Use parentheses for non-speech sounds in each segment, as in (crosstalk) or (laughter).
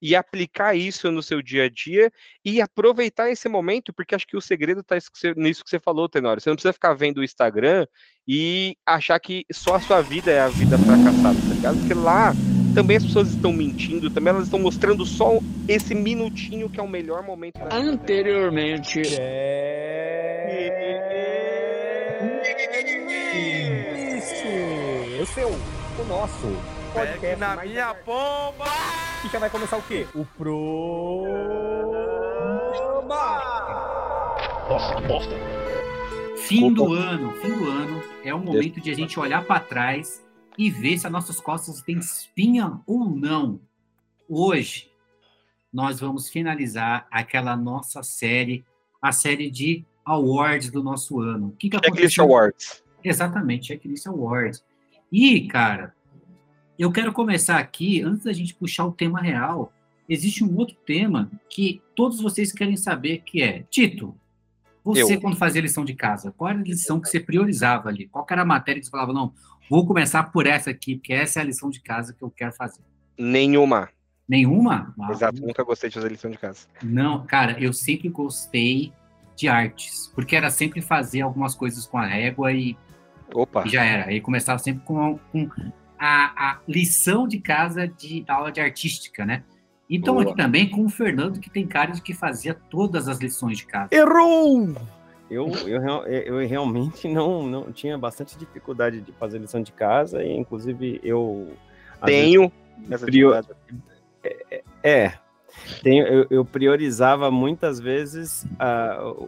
e aplicar isso no seu dia a dia e aproveitar esse momento, porque acho que o segredo está nisso que você falou, Tenório. Você não precisa ficar vendo o Instagram e achar que só a sua vida é a vida fracassada, tá ligado? Porque lá também as pessoas estão mentindo, também elas estão mostrando só esse minutinho que é o melhor momento da Anteriormente. É... O seu, o nosso podcast Pegue na mais minha pomba! E já vai começar o quê? O Pro... Nossa, que bosta. Fim do ano, fim do ano é o momento de a gente olhar para trás e ver se as nossas costas têm espinha ou não. Hoje nós vamos finalizar aquela nossa série, a série de awards do nosso ano. O que, que Checklist aconteceu? Awards. Exatamente, Checklist Awards. E, cara, eu quero começar aqui, antes da gente puxar o tema real, existe um outro tema que todos vocês querem saber, que é, Tito, você Eu. quando fazia lição de casa, qual era a lição que você priorizava ali? Qual era a matéria que você falava, não, vou começar por essa aqui, porque essa é a lição de casa que eu quero fazer. Nenhuma. Nenhuma? Ah, Exato, nunca gostei de fazer lição de casa. Não, cara, eu sempre gostei de artes, porque era sempre fazer algumas coisas com a régua e Opa. E já era. Aí começava sempre com, com a, a lição de casa de aula de artística, né? Então Boa. aqui também com o Fernando, que tem cara de que fazia todas as lições de casa. Errou! Eu, eu, eu realmente não, não tinha bastante dificuldade de fazer lição de casa, e inclusive eu. Tenho. Essa Prio- atividade. vezes- é. Tenho, eu, eu priorizava muitas vezes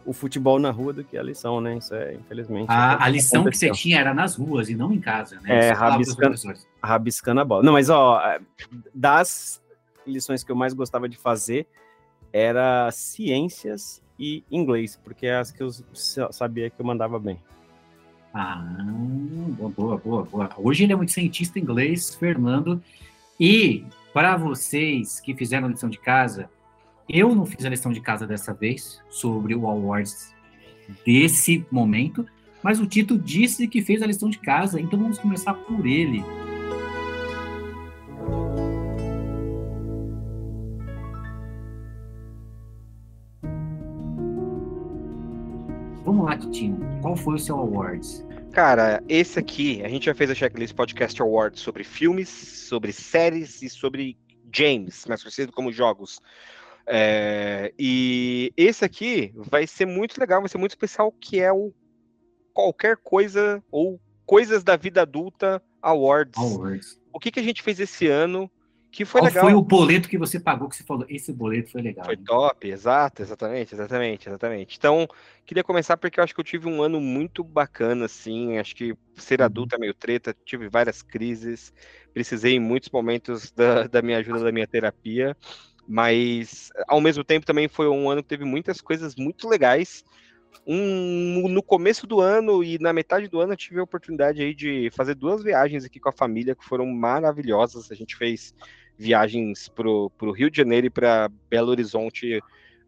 o- futebol na rua do que a lição, né? Isso é, infelizmente. A, a lição que você tinha era nas ruas e não em casa, né? É, rabiscando. rabiscando a bola. Não, mas ó, das lições que eu mais gostava de fazer era ciências e inglês, porque é as que eu sa- sabia que eu mandava bem. Ah, boa, boa, boa. Hoje ele é muito cientista inglês, Fernando. E para vocês que fizeram a lição de casa, eu não fiz a lição de casa dessa vez sobre o Awards desse momento, mas o Tito disse que fez a lição de casa, então vamos começar por ele. Vamos lá, Titinho. Qual foi o seu Awards? Cara, esse aqui, a gente já fez a Checklist Podcast Awards sobre filmes, sobre séries e sobre James, mais conhecido como jogos. É, e esse aqui vai ser muito legal, vai ser muito especial, que é o Qualquer Coisa ou Coisas da Vida Adulta Awards. Awards. O que, que a gente fez esse ano que foi Qual legal? foi o boleto que você pagou que você falou? Esse boleto foi legal. Foi hein?" top, exato, exatamente, exatamente, exatamente. Então, queria começar porque eu acho que eu tive um ano muito bacana, assim. Acho que ser adulto é meio treta, tive várias crises, precisei em muitos momentos da, da minha ajuda, da minha terapia, mas ao mesmo tempo também foi um ano que teve muitas coisas muito legais. Um, no começo do ano e na metade do ano eu tive a oportunidade aí de fazer duas viagens aqui com a família que foram maravilhosas. A gente fez viagens para o Rio de Janeiro e para Belo Horizonte,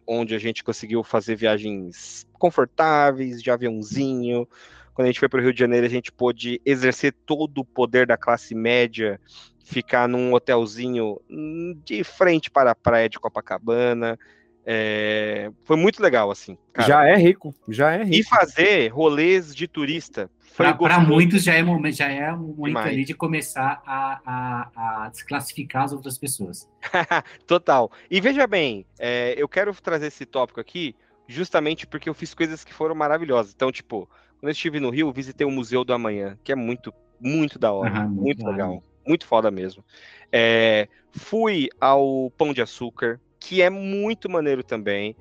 onde a gente conseguiu fazer viagens confortáveis, de aviãozinho. Quando a gente foi para o Rio de Janeiro, a gente pôde exercer todo o poder da classe média, ficar num hotelzinho hum, de frente para a praia de Copacabana. É, Foi muito legal, assim. cara. já é rico, já é E rico. fazer rolês de turista. Para muitos já é momento, já é um momento Demais. ali de começar a, a, a desclassificar as outras pessoas. (laughs) Total. E veja bem, é, eu quero trazer esse tópico aqui justamente porque eu fiz coisas que foram maravilhosas. Então, tipo, quando eu estive no Rio, visitei o Museu do Amanhã, que é muito, muito da hora. Muito legal. Muito foda mesmo. É, fui ao Pão de Açúcar, que é muito maneiro também.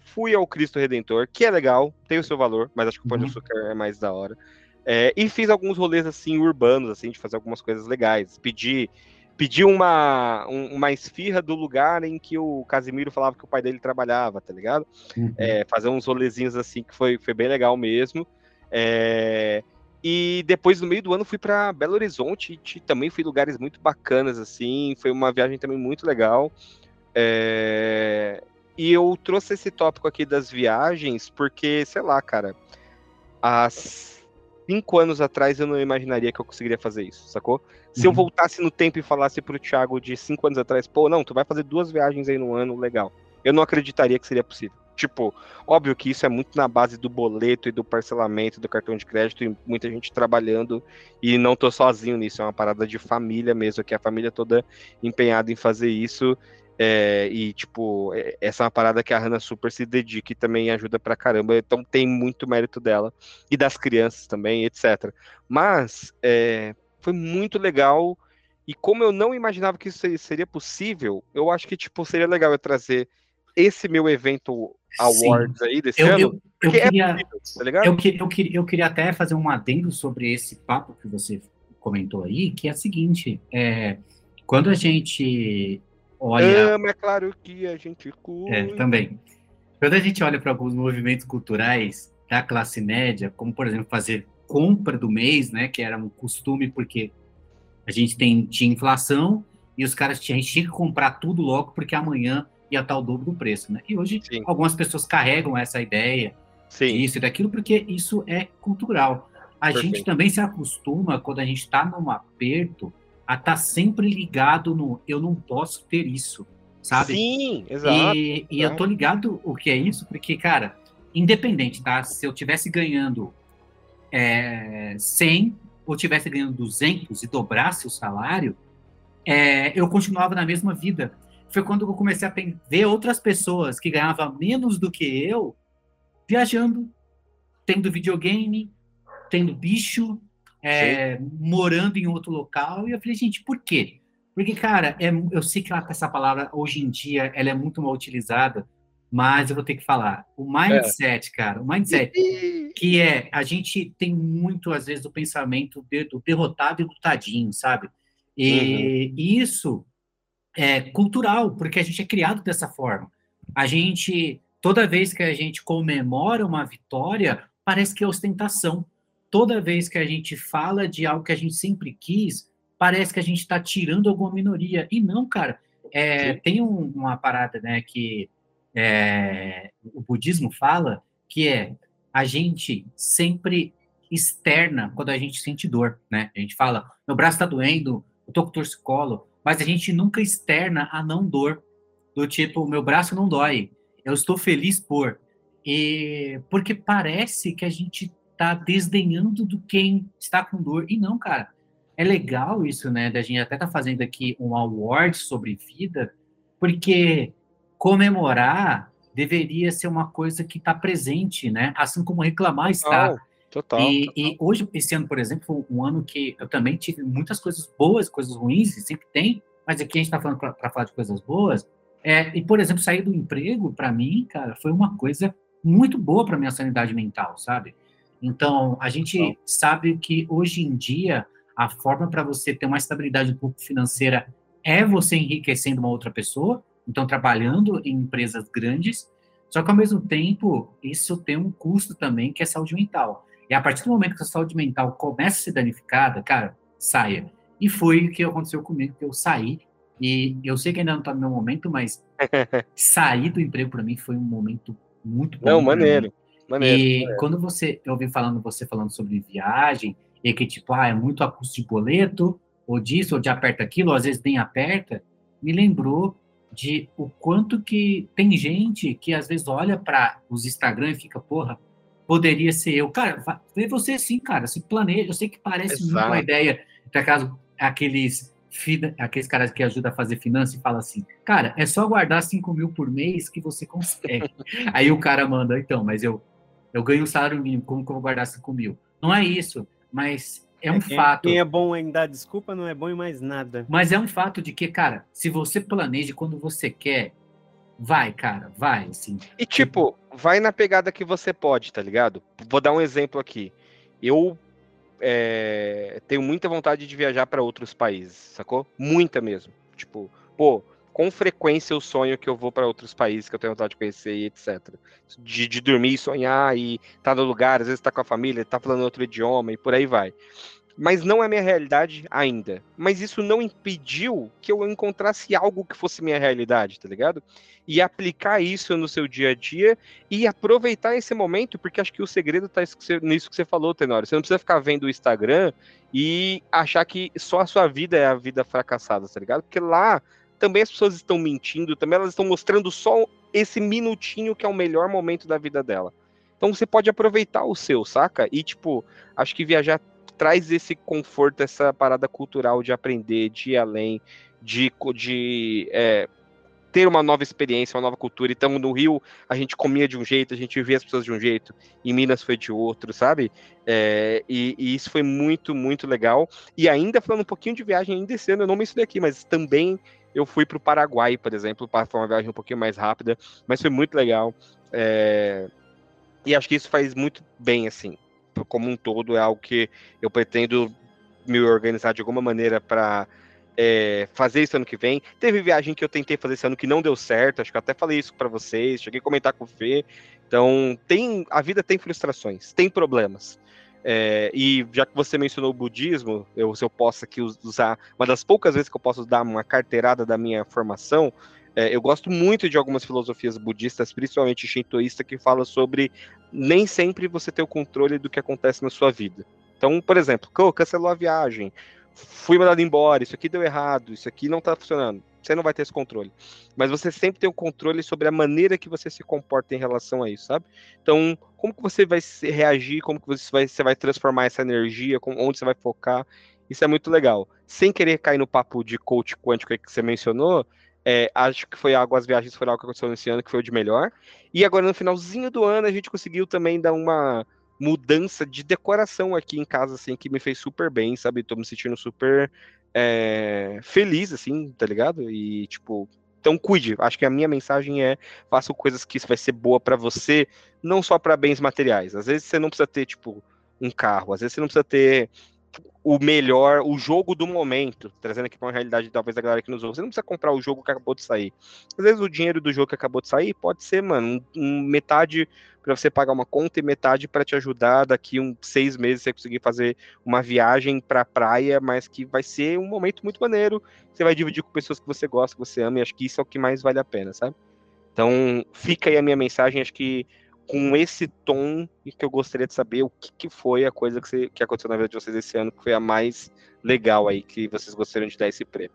Fui ao Cristo Redentor, que é legal, tem o seu valor, mas acho que o Pão de Uhum. Açúcar é mais da hora. É, e fiz alguns rolês assim urbanos, assim, de fazer algumas coisas legais. Pedi, pedi uma, um- uma esfirra do lugar em que o Casimiro falava que o pai dele trabalhava, tá ligado? É, fazer uns rolezinhos assim que foi, foi bem legal mesmo. É, e depois, no meio do ano, fui para Belo Horizonte e também fui lugares muito bacanas, assim. Foi uma viagem também muito legal. É, e eu trouxe esse tópico aqui das viagens porque, sei lá, cara, as cinco anos atrás eu não imaginaria que eu conseguiria fazer isso, sacou? Se eu Uhum. voltasse no tempo e falasse pro Thiago de cinco anos atrás, pô, não, tu vai fazer duas viagens aí no ano, legal. Eu não acreditaria que seria possível. Tipo, óbvio que isso é muito na base do boleto e do parcelamento do cartão de crédito e muita gente trabalhando e não tô sozinho nisso, é uma parada de família mesmo, que a família toda empenhada em fazer isso. É, e, tipo, é- essa é uma parada que a Hannah super se dedica e também ajuda pra caramba. Então tem muito mérito dela e das crianças também, etc. Mas é, foi muito legal. E como eu não imaginava que isso seria- possível, eu acho que tipo seria legal eu trazer esse meu evento awards aí desse Eu, ano, eu, eu é queria, possível, tá ligado? eu, que- eu, queria, eu queria até fazer um adendo sobre esse papo que você comentou aí, que é o seguinte, é, quando a gente olha... Ama, é claro que a gente cuida. É, também. Quando a gente olha para alguns movimentos culturais da classe média, como, por exemplo, fazer compra do mês, né, que era um costume porque a gente tem, tinha inflação e os caras tinham, a gente tinha que comprar tudo logo porque amanhã ia estar o dobro do preço, né? E hoje Sim. algumas pessoas carregam essa ideia Sim, disso e daquilo, porque isso é cultural. A Perfeito. gente também se acostuma, quando a gente está num aperto, a estar sempre ligado no eu não posso ter isso, sabe? sim, exato. E, e eu tô ligado o que é isso, porque, cara, independente, tá? Se eu tivesse ganhando é, 100 ou tivesse ganhando 200 e dobrasse o salário, é, eu continuava na mesma vida. Foi quando eu comecei a ver outras pessoas que ganhavam menos do que eu viajando, tendo videogame, tendo bicho, é, morando em outro local. E eu falei, gente, por quê? Porque, cara, é, eu sei que ela- essa palavra hoje em dia ela é muito mal utilizada, mas eu vou ter que falar. O mindset, cara, o mindset, (laughs) que é a gente tem muito, às vezes, o pensamento de- do derrotado e lutadinho, sabe? E isso é cultural, porque a gente é criado dessa forma. A gente, toda vez que a gente comemora uma vitória, parece que é ostentação. Toda vez que a gente fala de algo que a gente sempre quis, parece que a gente está tirando alguma minoria. E não, cara. É, tem um- uma parada, né, que é, o budismo fala, que é a gente sempre externa quando a gente sente dor, né? A gente fala, meu braço tá doendo, eu tô com torcicolo, mas a gente nunca externa a não dor. Do tipo, meu braço não dói, eu estou feliz por. E porque parece que a gente tá desdenhando do quem está com dor. E não, cara. É legal isso, né? Da gente até tá fazendo aqui um award sobre vida, porque comemorar deveria ser uma coisa que está presente, né? Assim como reclamar está. Total, total. E, total. e hoje, esse ano, por exemplo, foi um ano que eu também tive muitas coisas boas, coisas ruins, e sempre tem, mas aqui a gente está falando para falar de coisas boas. É, e, por exemplo, sair do emprego, para mim, cara, foi uma coisa muito boa para minha sanidade mental, sabe? Então, a gente sabe que hoje em dia, a forma para você ter uma estabilidade um pouco financeira é você enriquecendo uma outra pessoa, então trabalhando em empresas grandes, só que ao mesmo tempo, isso tem um custo também, que é saúde mental. E a partir do momento que a saúde mental começa a ser danificada, cara, saia. E foi o que aconteceu comigo, que eu saí, e eu sei que ainda não está no meu momento, mas (laughs) sair do emprego para mim foi um momento muito bom. Não, pra mim. Maneiro. Maneiro. E quando você, eu ouvi falando, você falando sobre viagem, e que tipo, ah, é muito a custo de boleto, ou disso, ou de aperta aquilo, ou às vezes nem aperta, me lembrou de o quanto que tem gente que às vezes olha para os Instagram e fica, porra, poderia ser eu. Cara, vê você sim, cara, se planeja. Eu sei que parece muito uma Exato. ideia, por acaso, aqueles, aqueles caras que ajudam a fazer finança e fala assim, cara, é só guardar 5 mil por mês que você consegue. (laughs) Aí o cara manda, então, mas eu, eu ganho um salário mínimo, como que eu vou guardar 5 mil? Não é isso, mas é um Quem- fato. Quem é bom em dar desculpa não é bom em mais nada. Mas é um fato de que, cara, se você planeja quando você quer, vai, cara, vai, assim. E tipo, vai na pegada que você pode, tá ligado? Vou dar um exemplo aqui. Eu é, tenho muita vontade de viajar para outros países, sacou? Muita mesmo. Tipo, pô, com frequência eu sonho que eu vou para outros países que eu tenho vontade de conhecer e etc. De, de dormir e sonhar e tá no lugar, às vezes tá com a família, tá falando outro idioma e por aí vai. mas não é minha realidade ainda. Mas isso não impediu que eu encontrasse algo que fosse minha realidade, tá ligado? E aplicar isso no seu dia a dia e aproveitar esse momento, porque acho que o segredo tá nisso que você falou, Tenório. Você não precisa ficar vendo o Instagram e achar que só a sua vida é a vida fracassada, tá ligado? Porque lá também as pessoas estão mentindo, também elas estão mostrando só esse minutinho que é o melhor momento da vida dela. Então você pode aproveitar o seu, saca? E, tipo, acho que viajar traz esse conforto, essa parada cultural de aprender, de ir além, de, de é, ter uma nova experiência, uma nova cultura. Então, no Rio, a gente comia de um jeito, a gente via as pessoas de um jeito, em Minas foi de outro, sabe? É, e, e, isso foi muito, muito legal. E ainda falando um pouquinho de viagem, ainda esse ano, eu não mencionei aqui, mas também eu fui para o Paraguai, por exemplo, para uma viagem um pouquinho mais rápida, mas foi muito legal. É, e acho que isso faz muito bem, assim como um todo, é algo que eu pretendo me organizar de alguma maneira para é, fazer isso ano que vem. Teve viagem que eu tentei fazer esse ano que não deu certo, acho que eu até falei isso para vocês, cheguei a comentar com o Fê. Então, tem, a vida tem frustrações, tem problemas. É, e já que você mencionou o budismo, eu, se eu posso aqui usar, uma das poucas vezes que eu posso dar uma carteirada da minha formação, é, eu gosto muito de algumas filosofias budistas, principalmente shintoísta, que fala sobre nem sempre você ter o controle do que acontece na sua vida. Então, por exemplo, cancelou a viagem, fui mandado embora, isso aqui deu errado, isso aqui não está funcionando. Você não vai ter esse controle. Mas você sempre tem o controle sobre a maneira que você se comporta em relação a isso, sabe? Então, como que você vai reagir, como que você vai, você vai transformar essa energia, onde você vai focar, isso é muito legal. Sem querer cair no papo de coach quântico que você mencionou, é, acho que foi algo, as viagens foram algo que aconteceu nesse ano que foi o de melhor. E agora no finalzinho do ano a gente conseguiu também dar uma mudança de decoração aqui em casa, assim, que me fez super bem, sabe? Tô me sentindo super é, feliz, assim, tá ligado? E, tipo, então cuide. Acho que a minha mensagem é: faça coisas que vai ser boa para você, não só para bens materiais. Às vezes você não precisa ter, tipo, um carro, às vezes você não precisa ter o melhor, o jogo do momento, trazendo aqui para uma realidade talvez da galera que nos ouve. Você não precisa comprar o jogo que acabou de sair. Às vezes o dinheiro do jogo que acabou de sair pode ser, mano, um, um metade para você pagar uma conta e metade para te ajudar daqui uns seis meses você conseguir fazer uma viagem para praia, mas que vai ser um momento muito maneiro. Você vai dividir com pessoas que você gosta, que você ama, e acho que isso é o que mais vale a pena, sabe? Então, fica aí a minha mensagem, acho que com esse tom e que eu gostaria de saber o que, que foi a coisa que, você, que aconteceu na vida de vocês esse ano, que foi a mais legal aí, que vocês gostariam de dar esse prêmio.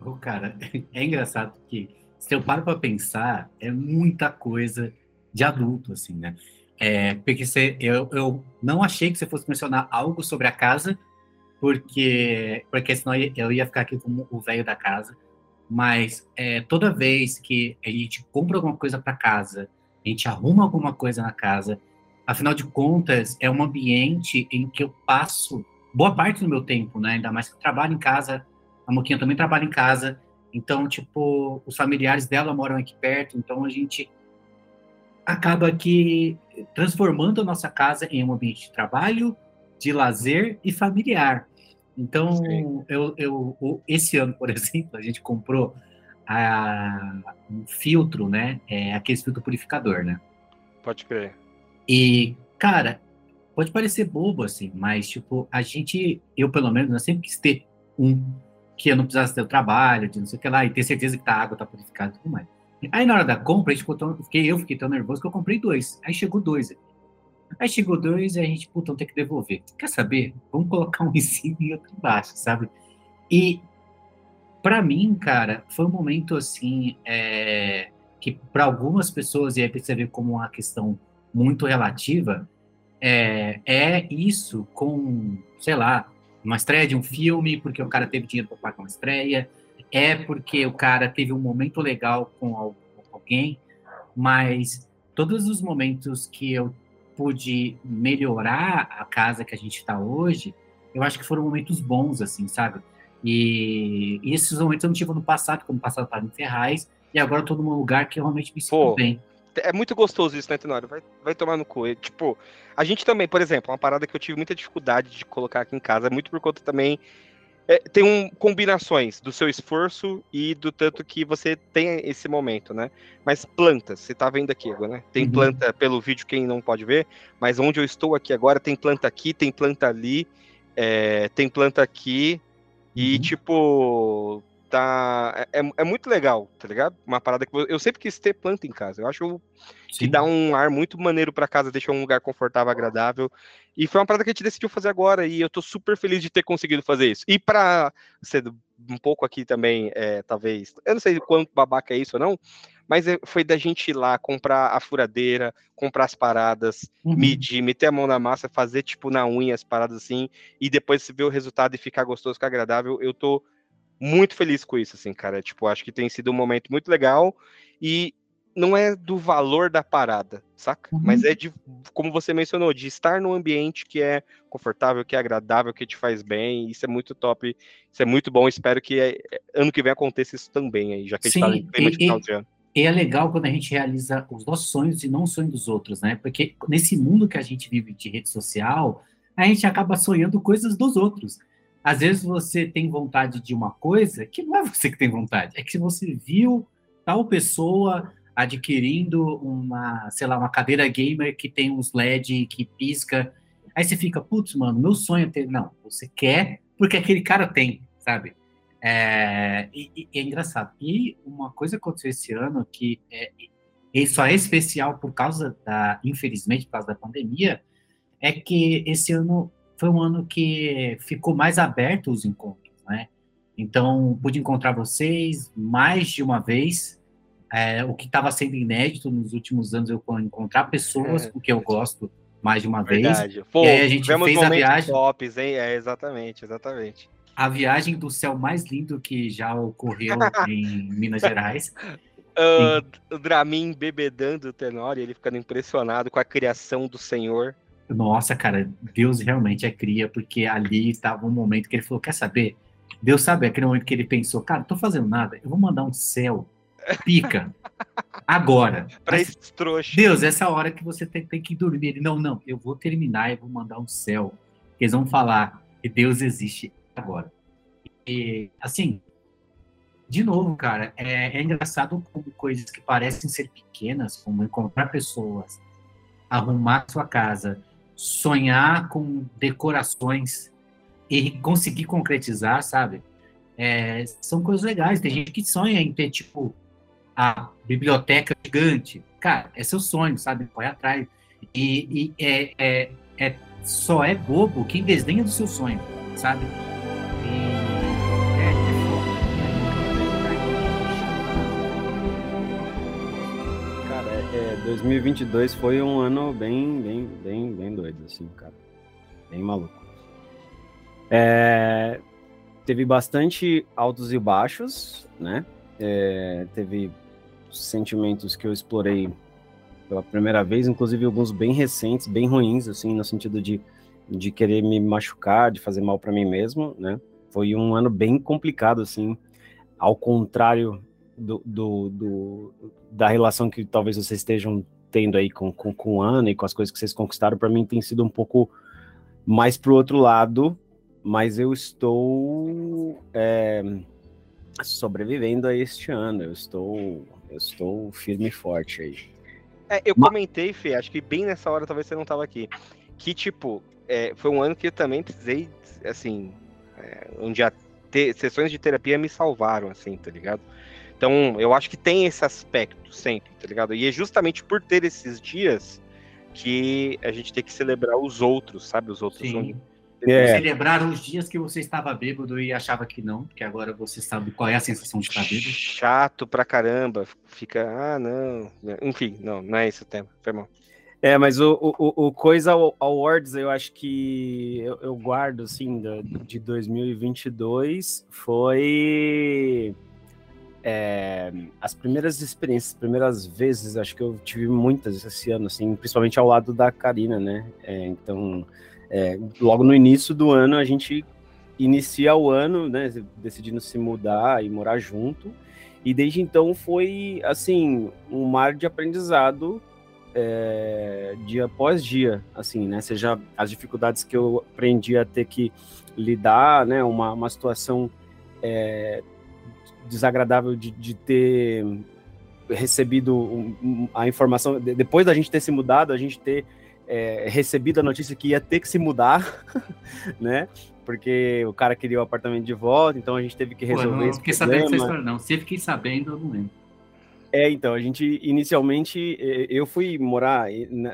Oh, cara, (laughs) é engraçado que se eu paro para pensar, é muita coisa de adulto, assim, né? É, porque você, eu, eu não achei que você fosse mencionar algo sobre a casa, porque, porque senão eu ia ficar aqui como o velho da casa. Mas é, toda vez que a gente compra alguma coisa para casa, a gente arruma alguma coisa na casa. Afinal de contas, é um ambiente em que eu passo boa parte do meu tempo, né? Ainda mais que eu trabalho em casa, a Moquinha também trabalha em casa. Então, tipo, os familiares dela moram aqui perto, então a gente acaba aqui transformando a nossa casa em um ambiente de trabalho, de lazer e familiar. Então, eu, eu, esse ano, por (laughs) exemplo, a gente comprou a, um filtro, né? É aquele filtro purificador, né? Pode crer. E, cara, pode parecer bobo, assim, mas, tipo, a gente, eu pelo menos, eu sempre quis ter um que eu não precisasse ter o trabalho, de não sei o que lá, e ter certeza que tá, a água tá purificada e tudo mais. Aí na hora da compra, a gente ficou tão, fiquei, eu fiquei tão nervoso que eu comprei dois. Aí chegou dois. Aí chegou dois e a gente, puta, vamos ter que devolver. Quer saber? Vamos colocar um (laughs) em cima e outro embaixo, sabe? E para mim, cara, foi um momento assim é, que para algumas pessoas, e aí você como uma questão muito relativa, é, é isso com, sei lá, uma estreia de um filme, porque o cara teve dinheiro para pagar uma estreia, é porque o cara teve um momento legal com alguém, mas todos os momentos que eu pude melhorar a casa que a gente está hoje, eu acho que foram momentos bons, assim, sabe? E, e esses momentos eu não tive no passado, como passado estava em Ferraz, e agora eu tô num lugar que eu realmente me sinto Pô, bem. É muito gostoso isso, né, Tenório? Vai, vai tomar no cu. Tipo, a gente também, por exemplo, uma parada que eu tive muita dificuldade de colocar aqui em casa, é muito por conta também. É, tem um, combinações do seu esforço e do tanto que você tem esse momento, né? Mas plantas, você tá vendo aqui agora, né? Tem uhum. planta pelo vídeo, quem não pode ver, mas onde eu estou aqui agora, tem planta aqui, tem planta ali é, tem planta aqui, e, Uhum. tipo, tá. É, é muito legal, tá ligado? Uma parada que eu, sempre quis ter planta em casa. Eu acho que Sim. dá um ar muito maneiro pra casa, deixa um lugar confortável, agradável. E foi uma parada que a gente decidiu fazer agora, e eu tô super feliz de ter conseguido fazer isso. E pra ser um pouco aqui também, é, talvez, eu não sei quanto babaca é isso ou não, mas é- foi da gente ir lá comprar a furadeira, comprar as paradas, Uhum. medir, meter a mão na massa, fazer tipo na unha as paradas assim, e depois se ver o resultado e ficar gostoso, ficar agradável, eu tô muito feliz com isso, assim, cara. Tipo, acho que tem sido um momento muito legal e não é do valor da parada, saca? Uhum. Mas é de, como você mencionou, de estar num ambiente que é confortável, que é agradável, que te faz bem. Isso é muito top, isso é muito bom. Espero que é, ano que vem aconteça isso também aí, já que a gente tá Sim, em clima de final de ano. E é legal quando a gente realiza os nossos sonhos e não os sonhos dos outros, né? Porque nesse mundo que a gente vive de rede social, a gente acaba sonhando coisas dos outros. Às vezes você tem vontade de uma coisa que não é você que tem vontade, é que você viu tal pessoa adquirindo uma, sei lá, uma cadeira gamer que tem uns LED que pisca. Aí você fica, putz, mano, meu sonho é ter. Não, você quer porque aquele cara tem, sabe? É, e, e- é engraçado. E uma coisa que aconteceu esse ano que é, e só é especial por causa da, infelizmente, por causa da pandemia, é que esse ano foi um ano que ficou mais aberto os encontros, né? Então, pude encontrar vocês mais de uma vez, é, o que estava sendo inédito nos últimos anos, eu encontrar pessoas É. com que eu gosto mais de uma vez. Verdade. Pô, E aí a gente fez a viagem. tops, hein? É, exatamente, exatamente. A viagem do céu mais lindo que já ocorreu (laughs) em Minas Gerais. Ah, o Dramin bebedando o Tenório, ele ficando impressionado com a criação do Senhor. Nossa, cara, Deus realmente é cria, porque ali estava um momento que ele falou: quer saber? Deus sabe, aquele momento que ele pensou, cara, não tô fazendo nada, eu vou mandar um céu, pica, (laughs) agora. Pra Mas, esses trouxas. Deus, essa hora que você tem, tem que dormir. Ele, não, não, eu vou terminar e vou mandar um céu. Eles vão falar que Deus existe agora. E, assim, de novo, cara, é, é engraçado como coisas que parecem ser pequenas, como encontrar pessoas, arrumar sua casa, sonhar com decorações e conseguir concretizar, sabe? É, são coisas legais. Tem gente que sonha em ter, tipo, a biblioteca gigante. Cara, é seu sonho, sabe? Corre atrás. E, e é, é, é- só é bobo quem desdenha do seu sonho, sabe? 2022 foi um ano bem, bem, bem, bem doido, assim, cara. Bem maluco. É, teve bastante altos e baixos, né? É, teve sentimentos que eu explorei pela primeira vez, inclusive alguns bem recentes, bem ruins, assim, no sentido de, de querer me machucar, de fazer mal para mim mesmo, né? Foi um ano bem complicado, assim, ao contrário do, do, do- da relação que talvez vocês estejam tendo aí com, com, com o Ana e com as coisas que vocês conquistaram, para mim tem sido um pouco mais pro outro lado, mas eu estou é, sobrevivendo a este ano, eu estou, eu estou firme e forte aí. É, eu Ma- comentei, Fê, acho que bem nessa hora talvez você não tava aqui. Que, tipo, é, foi um ano que eu também precisei, assim, é, onde a te- sessões de terapia me salvaram, assim, tá ligado? Então, eu acho que tem esse aspecto sempre, tá ligado? E é justamente por ter esses dias que a gente tem que celebrar os outros, sabe? Os outros. Sim. onde- É. Celebrar os dias que você estava bêbado e achava que não, porque agora você sabe qual é a sensação de estar bêbado. Chato pra caramba. Fica, ah, não. Enfim, não, não é esse o tema. Foi mal. É, mas o, o, o- Coisa Awards, eu acho que eu, eu guardo, assim, de 2022, foi é, as primeiras experiências, as primeiras vezes, acho que eu tive muitas esse ano, assim, principalmente ao lado da Karina, né? É, então, é, logo no início do ano, a gente inicia o ano, né, decidindo se mudar e morar junto, e desde então foi, assim, um mar de aprendizado é, dia após dia, assim, né? Seja as dificuldades que eu aprendi a ter que lidar, né? Uma, uma situação é, desagradável de, de ter recebido um- um- a informação de- depois da gente ter se mudado, a gente ter é, recebido a notícia que ia ter que se mudar, (laughs) né? Porque o cara queria o apartamento de volta, então a gente teve que Pô, resolver não esse fiquei sabendo dessa problema. história, não. Se fiquei sabendo, eu não lembro. É, então, a gente inicialmente eu fui morar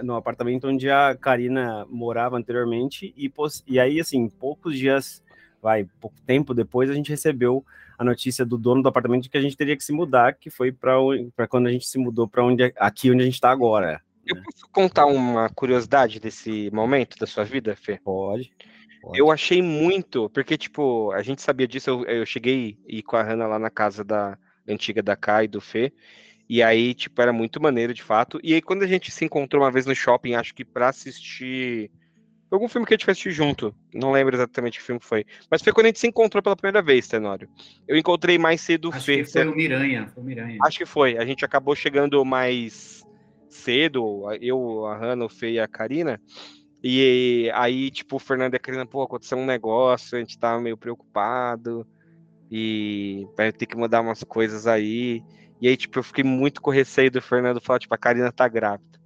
no apartamento onde a Karina morava anteriormente e, e aí assim, poucos dias, vai, pouco tempo depois a gente recebeu a notícia do dono do apartamento de que a gente teria que se mudar, que foi para para quando a gente se mudou para onde aqui onde a gente está agora. Eu posso contar uma curiosidade desse momento da sua vida, Fê? Pode. pode. Eu achei muito, porque, tipo, a gente sabia disso, eu, eu cheguei e com a Hannah lá na casa da antiga da Kai e do Fê, e aí, tipo, era muito maneiro, de fato. E aí, quando a gente se encontrou uma vez no shopping, acho que pra assistir algum filme que a gente foi assistir junto, não lembro exatamente que filme foi, mas foi quando a gente se encontrou pela primeira vez, Tenório. Eu encontrei mais cedo o Acho Fê. que foi o Miranha. Foi o Miranha. Acho que foi. A gente acabou chegando mais cedo, eu, a Hannah, o Fê e a Karina. E aí, tipo, o Fernando e a Karina, pô, aconteceu um negócio, a gente tava meio preocupado. E vai ter que mudar umas coisas aí. E aí, tipo, eu fiquei muito com receio do Fernando falar, tipo, a Karina tá grávida.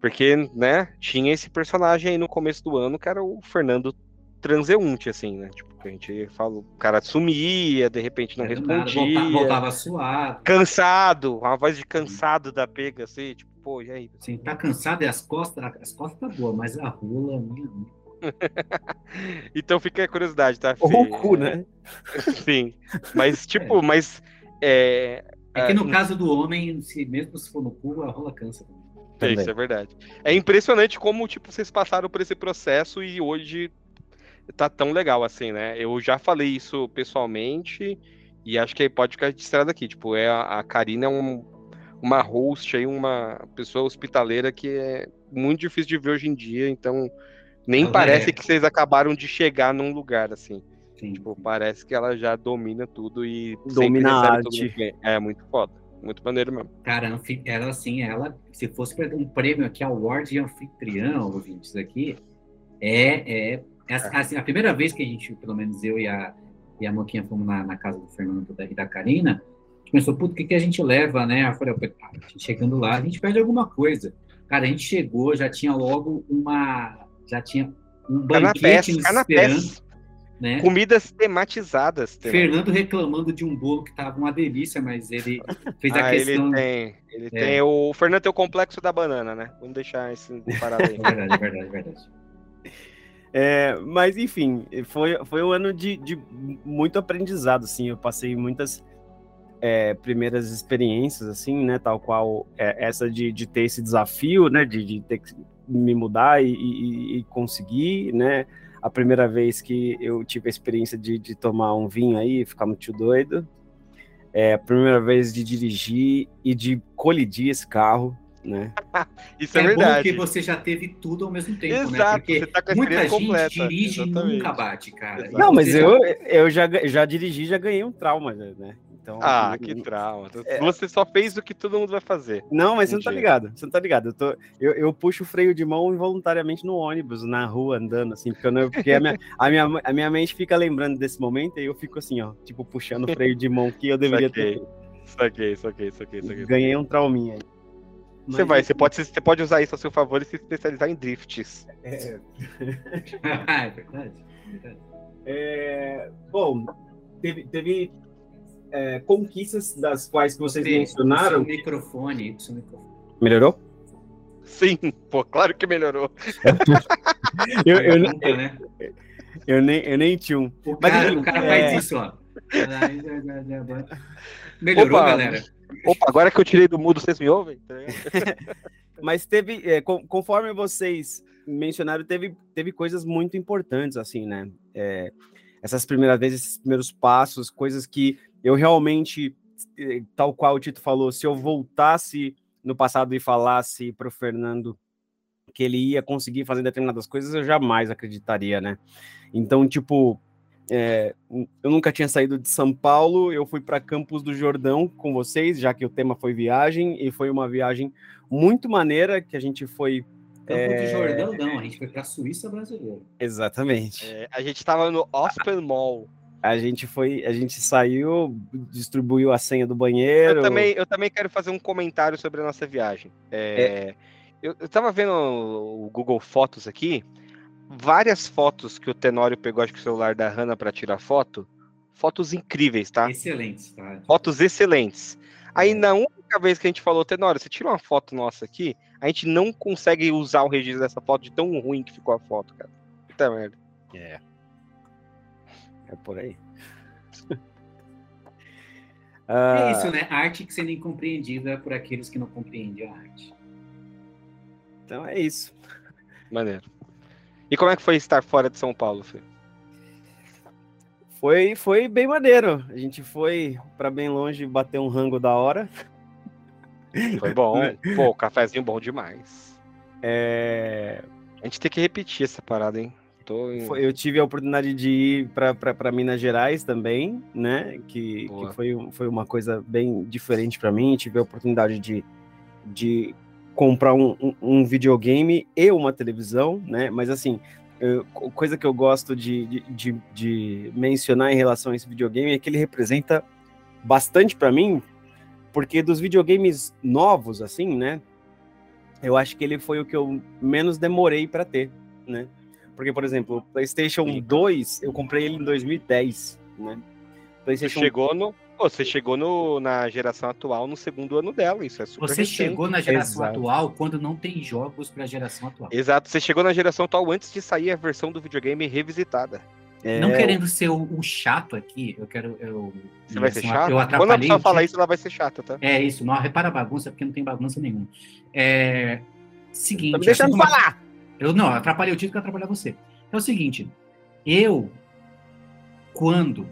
Porque, né, tinha esse personagem aí no começo do ano, que era o Fernando transeunte, assim, né? Tipo, que a gente fala, o cara sumia, de repente não É, do nada, respondia voltava, voltava suado. cansado, uma voz de cansado da pega, assim, tipo, pô, e aí? Assim, tá cansado e as costas, as costas tá boa, mas a rola, minha (laughs) Então fica a curiosidade, tá? Ou o cu, né? (laughs) Sim. Mas, tipo, mas. É, É que no caso do homem, se, mesmo se for no cu, a rola cansa. também. É, Também. isso é verdade. É impressionante como, tipo, vocês passaram por esse processo e hoje tá tão legal assim, né? Eu já falei isso pessoalmente e acho que pode ficar registrado aqui. Tipo, é a, a Karina é um, uma host aí, uma pessoa hospitaleira que é muito difícil de ver hoje em dia, então nem Ela parece é. que vocês acabaram de chegar num lugar assim. Sim. Tipo, parece que ela já domina tudo e Domina a arte. bem. É muito foda. Muito maneiro mesmo. Cara, ela assim, ela, se fosse pra um prêmio aqui, award de anfitrião, ouvintes aqui, é, é, é assim, a primeira vez que a gente, pelo menos eu e a, e a Moquinha fomos na, na casa do Fernando e da Karina, a gente pensou, puto, o que, que a gente leva, né? Eu falei, "Ah, a gente chegando lá, a gente pede alguma coisa. Cara, a gente chegou, já tinha logo uma, já tinha um banquete Canapés, nos esperando, canapés. Né? Comidas tematizadas. tem. Fernando reclamando de um bolo que tava uma delícia, mas ele fez a Ah, questão... ele tem. Ele É. tem. O Fernando tem o complexo da banana, né? Vamos deixar isso (laughs) parado aí. É verdade, é verdade, é verdade. É, mas enfim, foi, foi um ano de, de muito aprendizado, assim. Eu passei muitas é, primeiras experiências, assim, né? Tal qual é, essa de, de ter esse desafio, né? De, de ter que me mudar e, e- e conseguir, né? A primeira vez que eu tive a experiência de, de tomar um vinho aí, e ficar muito doido. É a primeira vez de dirigir e de colidir esse carro, né? (laughs) Isso é, É, bom verdade. que você já teve tudo ao mesmo tempo, né? Exato, Porque você tá com a muita gente completa, dirige e exatamente. nunca bate, cara. Exato. E Não, mas eu, já- eu já, já dirigi e já ganhei um trauma, né? Então, Ah, eu- que trauma. É. Você só fez o que todo mundo vai fazer. Não, mas você não tá ligado. Você não tá ligado. Eu, tô, eu, eu puxo o freio de mão involuntariamente no ônibus, na rua, andando, assim, porque, eu não- porque a, minha, a, minha, a minha mente fica lembrando desse momento e eu fico assim, ó, tipo, puxando o freio de mão que eu deveria ter. Saquei. Saquei, saquei, saquei, saquei. Ganhei um trauminha aí. Você vai, você pode, você pode usar isso a seu favor e se especializar em drifts. É, é (laughs) verdade. é verdade. é, bom, teve, teve é, conquistas das quais que vocês Fê, Seu mencionaram. microfone, seu microfone. Melhorou? Sim, pô, claro que melhorou. (laughs) Eu, eu, Pergunta, né? eu, nem, eu nem tinha um. O Mas, cara, enfim, o cara é- faz isso, ó. Melhorou, Opa. galera? Opa, agora que eu tirei do mudo, vocês me ouvem? Tá? (laughs) Mas teve, é, conforme vocês mencionaram, teve, teve coisas muito importantes, assim, né? É, essas primeiras vezes, esses primeiros passos, coisas que eu realmente, eh, tal qual o Tito falou, se eu voltasse no passado e falasse para o Fernando que ele ia conseguir fazer determinadas coisas, eu jamais acreditaria, né? Então, tipo, é, eu nunca tinha saído de São Paulo, eu fui para Campos do Jordão com vocês, já que o tema foi viagem, e foi uma viagem muito maneira que a gente foi. Campo É. de Jordão, não. A gente foi pra Suíça brasileira. Exatamente. É, a gente tava no Ospen Mall. A gente foi, a gente saiu, distribuiu a senha do banheiro. Eu também, eu também quero fazer um comentário sobre a nossa viagem. É, Eu, eu tava vendo o Google Fotos aqui, várias fotos que o Tenório pegou, acho que o celular da Hannah para tirar foto, fotos incríveis, tá? Excelente, tá? Fotos excelentes. Aí na única vez que a gente falou, Tenório, você tira uma foto nossa aqui, a gente não consegue usar o registro dessa foto de tão ruim que ficou a foto, cara. Puta merda. É. É por aí. (laughs) É Ah, isso, né? Arte que sendo incompreendida por aqueles que não compreendem a arte. Então é isso. Maneiro. E como é que foi estar fora de São Paulo, Fê? Foi, foi bem maneiro. A gente foi para bem longe bater um rango da hora. Foi bom. (laughs) Pô, cafezinho bom demais. É, A gente tem que repetir essa parada, hein? Tô em... eu tive a oportunidade de ir para Minas Gerais também, né? Que, que foi, foi uma coisa bem diferente para mim. Tive a oportunidade de, de comprar um, um- um videogame e uma televisão, né? Mas assim, eu- co- coisa que eu gosto de, de, de- de mencionar em relação a esse videogame é que ele representa bastante para mim, porque dos videogames novos, assim, né? Eu acho que ele foi o que eu menos demorei para ter, né? Porque, por exemplo, o PlayStation Sim. 2, eu comprei ele em 2010, né? Você PlayStation chegou no. Você chegou no, na geração atual no segundo ano dela, isso é super Você recente. chegou na geração Exato. atual quando não tem jogos para a geração atual. Exato, você chegou na geração atual antes de sair a versão do videogame revisitada. é, não querendo ser o, o chato aqui, eu quero. Eu, Você vai ser assim, chato? Eu Quando a pessoa falar isso, ela vai ser chata, tá? É isso, não repara a bagunça, porque não tem bagunça nenhuma. É. Seguinte. Tá me deixando assim como- falar! Eu não, eu atrapalhei o título que atrapalhar você. É o seguinte, eu, quando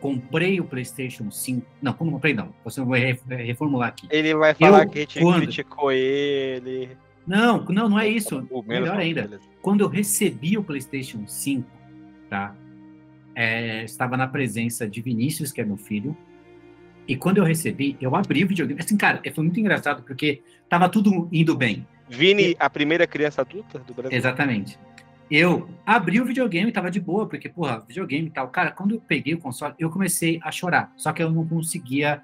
comprei o PlayStation 5. Não, quando comprei, não. Você vai re- reformular aqui. Ele vai falar Eu, que a gente quando? criticou ele. Não, não, não é isso. O Melhor ainda. Quando eu recebi o PlayStation 5, tá? É, estava na presença de Vinícius, que é meu filho. E quando eu recebi, eu abri o videogame. Assim, cara, foi muito engraçado porque tava tudo indo bem. Vini, a primeira criança adulta do Brasil. Exatamente. Eu abri o videogame, tava de boa, porque, porra, videogame e tal. Cara, quando eu peguei o console, eu comecei a chorar. Só que eu não conseguia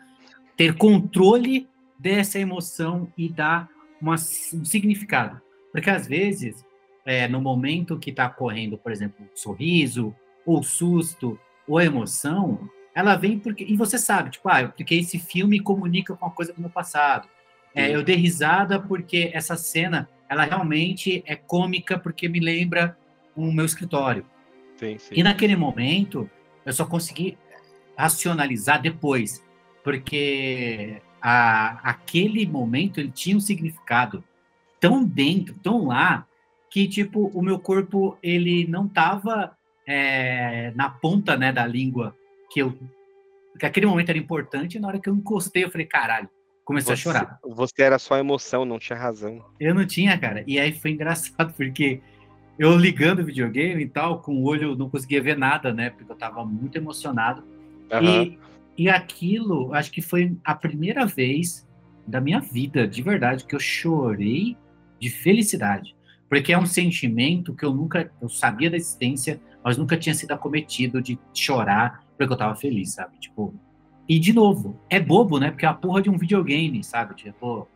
ter controle dessa emoção e dar uma, um significado. Porque às vezes, é, no momento que tá correndo, por exemplo, o sorriso, ou susto, ou emoção, ela vem porque. E você sabe, tipo, ah, porque esse filme comunica com uma coisa do meu passado. É, eu dei risada porque essa cena, ela realmente é cômica porque me lembra o meu escritório. Sim, sim. E naquele momento, eu só consegui racionalizar depois, porque a, aquele momento ele tinha um significado tão dentro, tão lá, que tipo o meu corpo ele não estava na ponta né, da língua que eu que aquele momento era importante. E na hora que eu encostei, eu falei caralho, comecei a chorar. Você era só emoção, não tinha razão. Eu não tinha, cara. E aí foi engraçado, (laughs) porque eu ligando o videogame e tal, com o olho, não conseguia ver nada, né? Porque eu tava muito emocionado. Aham. E, e aquilo, acho que foi a primeira vez da minha vida, de verdade, que eu chorei de felicidade. Porque é um sentimento que eu nunca, eu sabia da existência, mas nunca tinha sido acometido de chorar porque eu tava feliz, sabe? Tipo, e de novo, é bobo, né? Porque é a porra de um videogame, sabe? Tipo,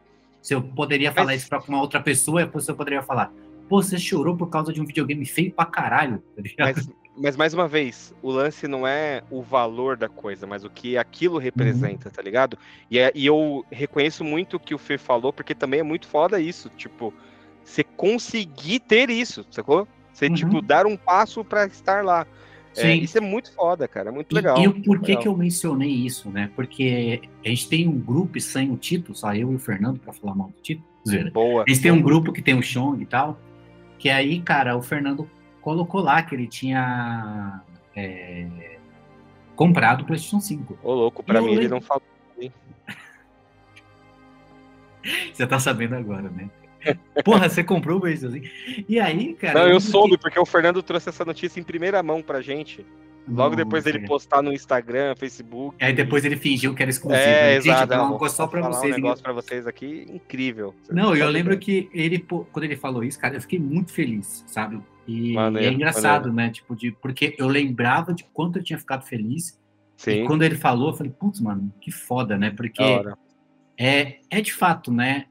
se eu poderia falar Mas- isso pra uma outra pessoa, a pessoa poderia falar, pô, você chorou por causa de um videogame feio pra caralho, tá? Mas, mas mais uma vez, o lance não é o valor da coisa, mas o que aquilo representa, tá ligado? E, é- e eu reconheço muito o que o Fê falou, porque também é muito foda isso, tipo, você conseguir ter isso, sacou? Você, Uhum. tipo, dar um passo pra estar lá. É, isso é muito foda, cara, é muito E- legal. E, o porquê legal. que eu mencionei isso, né? Porque a gente tem um grupo sem o Tito, só eu e o Fernando pra falar mal do Tito. Boa. A gente tem um grupo que tem o Chong e tal, que aí, cara, o Fernando colocou lá que ele tinha é, comprado o PlayStation 5. Ô, louco, pra E mim ele não falou. (laughs) Você tá sabendo agora, né? Porra, você comprou o 5? E aí, cara. Não, eu soube, que- porque o Fernando trouxe essa notícia em primeira mão pra gente. Logo depois dele postar no Instagram, Facebook. Aí depois ele fingiu que era exclusivo. É, Gente, exato. eu coisa só vou pra vocês. Um negócio pra vocês aqui incrível. Não, eu lembro né? que ele, quando ele falou isso, cara, eu fiquei muito feliz, sabe? E Maneiro, é engraçado, né? Tipo, de, porque eu lembrava de quanto eu tinha ficado feliz. Sim, E quando ele falou, eu falei, putz, mano, que foda, né? Porque é, é de fato, né?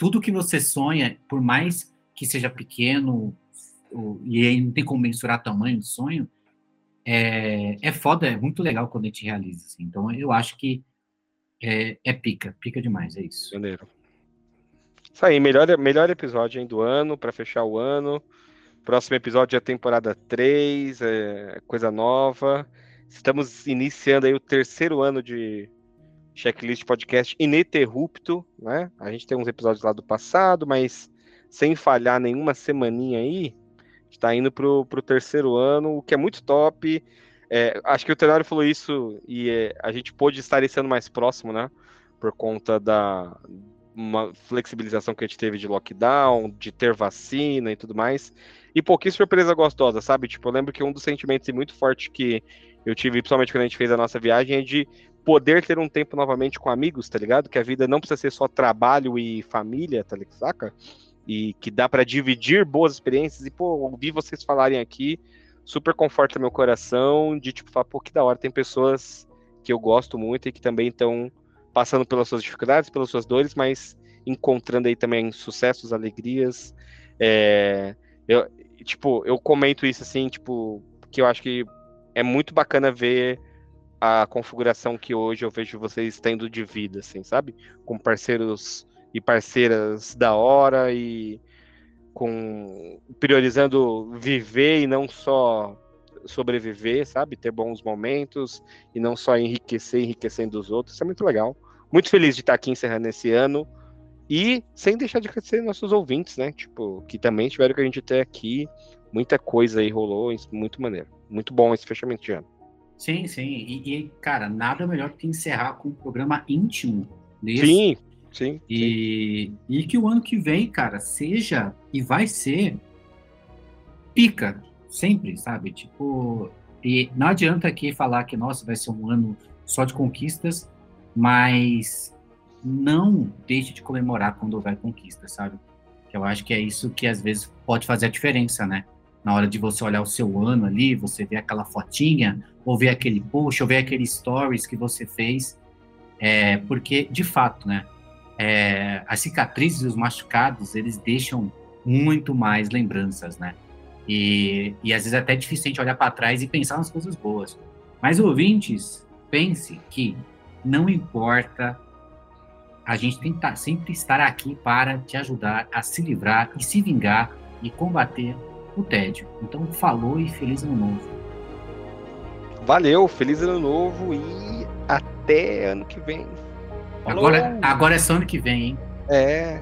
Tudo que você sonha, por mais que seja pequeno, e aí não tem como mensurar o tamanho do sonho, é, é foda, é muito legal quando a gente realiza. assim. Então, eu acho que é, é pica, pica demais, é isso. Janeiro. Isso aí, melhor, melhor episódio hein, do ano, pra fechar o ano. Próximo episódio é temporada 3, é coisa nova. Estamos iniciando aí o terceiro ano de Checklist Podcast ininterrupto, né? A gente tem uns episódios lá do passado, mas sem falhar nenhuma semaninha aí. Está indo pro, pro terceiro ano, o que é muito top. É, acho que o Tenório falou isso e é, a gente pôde estar esse ano mais próximo, né? Por conta da uma flexibilização que a gente teve de lockdown, de ter vacina e tudo mais. E pô, que surpresa gostosa, sabe? Tipo, eu lembro que um dos sentimentos muito fortes que eu tive, principalmente quando a gente fez a nossa viagem, é de poder ter um tempo novamente com amigos, tá ligado? Que a vida não precisa ser só trabalho e família, tá ligado? Saca? E que dá pra dividir boas experiências. E, pô, ouvir vocês falarem aqui super conforta meu coração de, tipo, falar, pô, que da hora, tem pessoas que eu gosto muito e que também estão passando pelas suas dificuldades, pelas suas dores, mas encontrando aí também sucessos, alegrias. É, eu, tipo, eu comento isso assim, tipo, que eu acho que é muito bacana ver a configuração que hoje eu vejo vocês tendo de vida, assim, sabe? Com parceiros e parceiras da hora e com priorizando viver e não só sobreviver, sabe? Ter bons momentos e não só enriquecer, enriquecendo os outros. Isso é muito legal. Muito feliz de estar aqui encerrando esse ano e sem deixar de agradecer nossos ouvintes, né? Tipo, que também tiveram que a gente ter aqui. Muita coisa aí rolou, muito maneiro. Muito bom esse fechamento de ano. Sim, sim. E, e, cara, nada melhor que encerrar com um programa íntimo desse. Sim, sim. E, e que o ano que vem, cara, seja e vai ser pica, sempre, sabe? Tipo, e não adianta aqui falar que, nossa, vai ser um ano só de conquistas, mas não deixe de comemorar quando houver conquista, sabe? Eu acho que é isso que às vezes pode fazer a diferença, né? Na hora de você olhar o seu ano ali, você ver aquela fotinha, ou ver aquele post, ou ver aquele stories que você fez, é, porque, de fato, né? É, as cicatrizes e os machucados, eles deixam muito mais lembranças, né? E, e às vezes é até difícil a gente olhar para trás e pensar nas coisas boas. Mas, ouvintes, pense que não importa, a gente tem que sempre estar aqui para te ajudar a se livrar e se vingar e combater o tédio. Então, falou e feliz ano novo. Valeu, feliz ano novo e até ano que vem. Agora, agora é só ano que vem, hein? É.